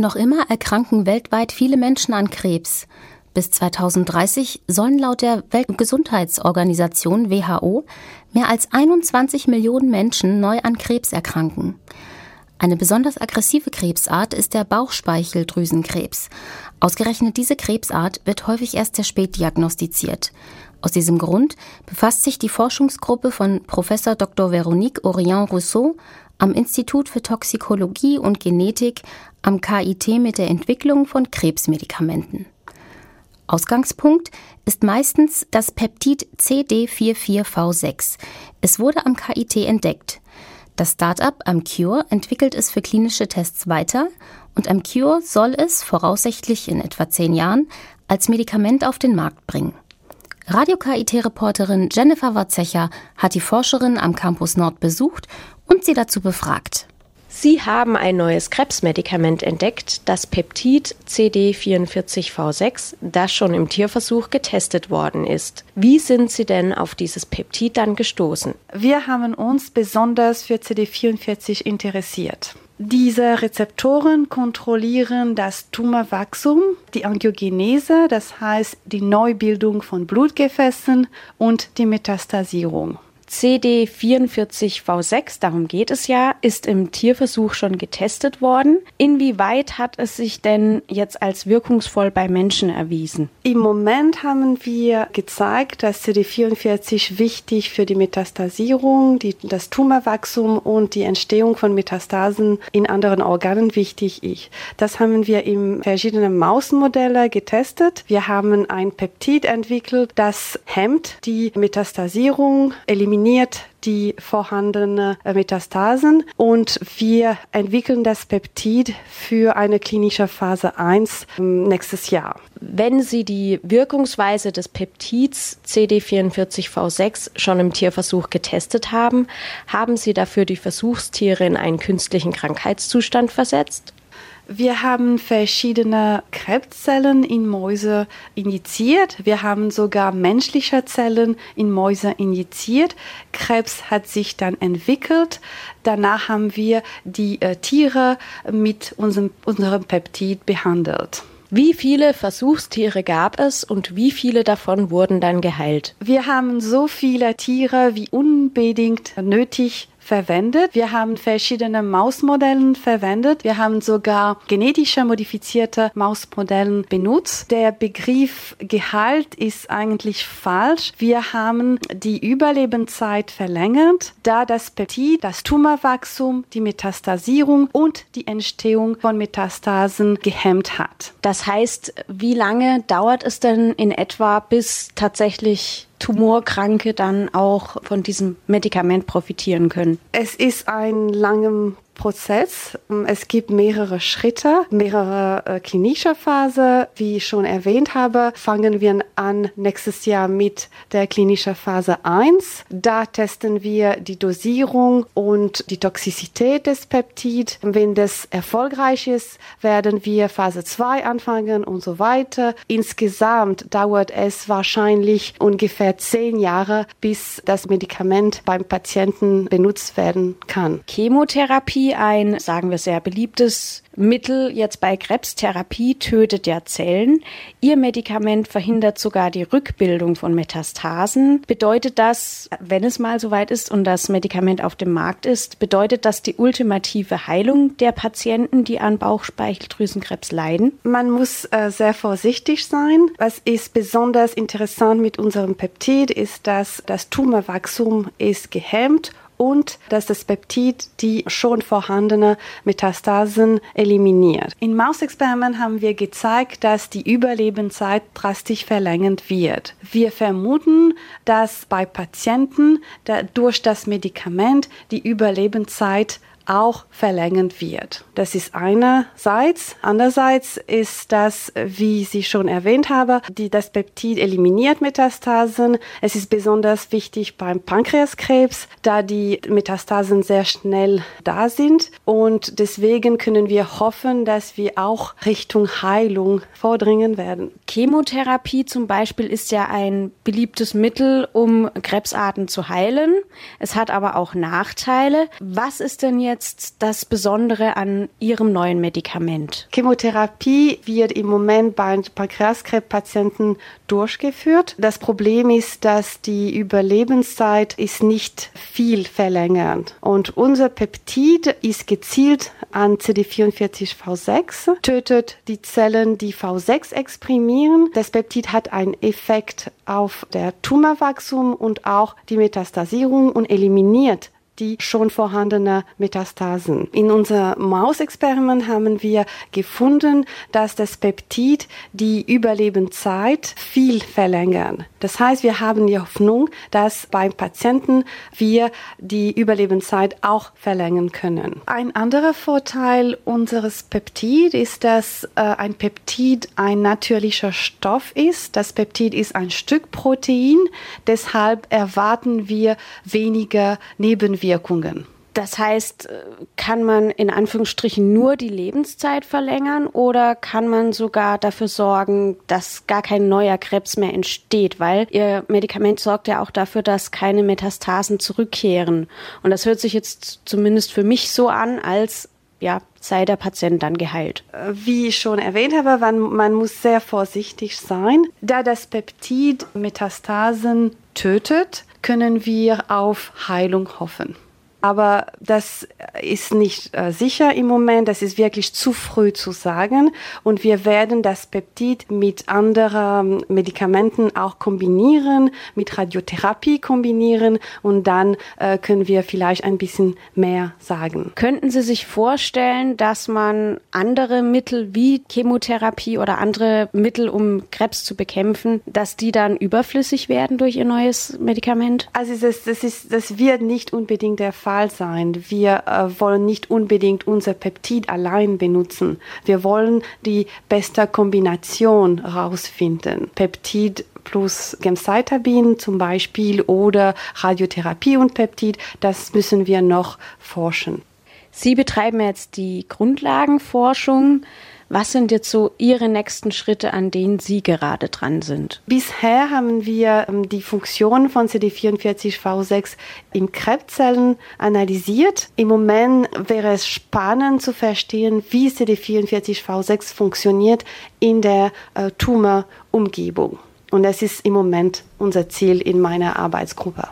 Noch immer erkranken weltweit viele Menschen an Krebs. Bis 2030 sollen laut der Weltgesundheitsorganisation WHO mehr als 21 Millionen Menschen neu an Krebs erkranken. Eine besonders aggressive Krebsart ist der Bauchspeicheldrüsenkrebs. Ausgerechnet diese Krebsart wird häufig erst sehr spät diagnostiziert. Aus diesem Grund befasst sich die Forschungsgruppe von Professor Dr. Veronique Orion-Rousseau am Institut für Toxikologie und Genetik am KIT mit der Entwicklung von Krebsmedikamenten. Ausgangspunkt ist meistens das Peptid CD44V6. Es wurde am KIT entdeckt. Das Start-up Amcure entwickelt es für klinische Tests weiter und Amcure soll es voraussichtlich in etwa zehn Jahren als Medikament auf den Markt bringen. Radio-KIT-Reporterin Jennifer Watzecher hat die Forscherin am Campus Nord besucht und sie dazu befragt. Sie haben ein neues Krebsmedikament entdeckt, das Peptid CD44V6, das schon im Tierversuch getestet worden ist. Wie sind Sie denn auf dieses Peptid dann gestoßen? Wir haben uns besonders für CD44 interessiert. Diese Rezeptoren kontrollieren das Tumorwachstum, die Angiogenese, das heißt die Neubildung von Blutgefäßen und die Metastasierung. CD44V6, darum geht es ja, ist im Tierversuch schon getestet worden. Inwieweit hat es sich denn jetzt als wirkungsvoll bei Menschen erwiesen? Im Moment haben wir gezeigt, dass CD44 wichtig für die Metastasierung, die, das Tumorwachstum und die Entstehung von Metastasen in anderen Organen wichtig ist. Das haben wir in verschiedenen Mausmodelle getestet. Wir haben ein Peptid entwickelt, das hemmt die Metastasierung, eliminiert eliminiert die vorhandenen äh, Metastasen und wir entwickeln das Peptid für eine klinische Phase 1 ähm, nächstes Jahr. Wenn Sie die Wirkungsweise des Peptids CD44V6 schon im Tierversuch getestet haben, haben Sie dafür die Versuchstiere in einen künstlichen Krankheitszustand versetzt? Wir haben verschiedene Krebszellen in Mäuse injiziert. Wir haben sogar menschliche Zellen in Mäuse injiziert. Krebs hat sich dann entwickelt. Danach haben wir die äh, Tiere mit unserem, unserem Peptid behandelt. Wie viele Versuchstiere gab es und wie viele davon wurden dann geheilt? Wir haben so viele Tiere wie unbedingt nötig verwendet. Wir haben verschiedene Mausmodellen verwendet. Wir haben sogar genetische modifizierte Mausmodellen benutzt. Der Begriff Gehalt ist eigentlich falsch. Wir haben die Überlebenszeit verlängert, da das Peptid das Tumorwachstum, die Metastasierung und die Entstehung von Metastasen gehemmt hat. Das heißt, wie lange dauert es denn in etwa, bis tatsächlich Tumorkranke dann auch von diesem Medikament profitieren können? Es ist ein langer Prozess. Es gibt mehrere Schritte, mehrere äh, klinische Phase. Wie ich schon erwähnt habe, fangen wir an nächstes Jahr mit der klinischen Phase 1. Da testen wir die Dosierung und die Toxizität des Peptid. Wenn das erfolgreich ist, werden wir Phase 2 anfangen und so weiter. Insgesamt dauert es wahrscheinlich ungefähr zehn Jahre, bis das Medikament beim Patienten benutzt werden kann. Chemotherapie ein, sagen wir, sehr beliebtes Mittel jetzt bei Krebstherapie tötet ja Zellen. Ihr Medikament verhindert sogar die Rückbildung von Metastasen. Bedeutet das, wenn es mal soweit ist und das Medikament auf dem Markt ist, bedeutet das die ultimative Heilung der Patienten, die an Bauchspeicheldrüsenkrebs leiden? Man muss äh, sehr vorsichtig sein. Was ist besonders interessant mit unserem Peptid ist, dass das Tumorwachstum ist gehemmt und dass das Peptid die schon vorhandene Metastasen eliminiert. In Mausexperimenten haben wir gezeigt, dass die Überlebenszeit drastisch verlängert wird. Wir vermuten, dass bei Patienten durch das Medikament die Überlebenszeit auch verlängert wird. Das ist einerseits. Andererseits ist das, wie Sie schon erwähnt haben, die, das Peptid eliminiert Metastasen. Es ist besonders wichtig beim Pankreaskrebs, da die Metastasen sehr schnell da sind. Und deswegen können wir hoffen, dass wir auch Richtung Heilung vordringen werden. Chemotherapie zum Beispiel ist ja ein beliebtes Mittel, um Krebsarten zu heilen. Es hat aber auch Nachteile. Was ist denn jetzt jetzt das Besondere an Ihrem neuen Medikament? Chemotherapie wird im Moment bei Pankreaskrebspatienten durchgeführt. Das Problem ist, dass die Überlebenszeit ist nicht viel verlängert. Und unser Peptid ist gezielt an CD44V6, tötet die Zellen, die V6 exprimieren. Das Peptid hat einen Effekt auf der Tumorwachstum und auch die Metastasierung und eliminiert die schon vorhandene Metastasen. In unserem Mausexperiment haben wir gefunden, dass das Peptid die Überlebenszeit viel verlängern. Das heißt, wir haben die Hoffnung, dass beim Patienten wir die Überlebenszeit auch verlängern können. Ein anderer Vorteil unseres Peptid ist, dass äh, ein Peptid ein natürlicher Stoff ist. Das Peptid ist ein Stück Protein, deshalb erwarten wir weniger Nebenwirkungen Nebenwirkungen. Das heißt, kann man in Anführungsstrichen nur die Lebenszeit verlängern oder kann man sogar dafür sorgen, dass gar kein neuer Krebs mehr entsteht? Weil Ihr Medikament sorgt ja auch dafür, dass keine Metastasen zurückkehren. Und das hört sich jetzt zumindest für mich so an, als ja, sei der Patient dann geheilt. Wie ich schon erwähnt habe, man, man muss sehr vorsichtig sein. Da das Peptid Metastasen tötet, können wir auf Heilung hoffen. Aber das ist nicht äh, sicher im Moment. Das ist wirklich zu früh zu sagen. Und wir werden das Peptid mit anderen Medikamenten auch kombinieren, mit Radiotherapie kombinieren. Und dann äh, können wir vielleicht ein bisschen mehr sagen. Könnten Sie sich vorstellen, dass man andere Mittel wie Chemotherapie oder andere Mittel, um Krebs zu bekämpfen, dass die dann überflüssig werden durch Ihr neues Medikament? Also das, das, ist, das wird nicht unbedingt der Fall Fall sein. Wir äh, wollen nicht unbedingt unser Peptid allein benutzen. Wir wollen die beste Kombination herausfinden. Peptid plus Gemcitabin zum Beispiel oder Radiotherapie und Peptid, das müssen wir noch forschen. Sie betreiben jetzt die Grundlagenforschung. Was sind jetzt so Ihre nächsten Schritte, an denen Sie gerade dran sind? Bisher haben wir ähm, die Funktion von CD44V6 in Krebszellen analysiert. Im Moment wäre es spannend zu verstehen, wie CD44V6 funktioniert in der äh, Tumorumgebung. Und das ist im Moment unser Ziel in meiner Arbeitsgruppe.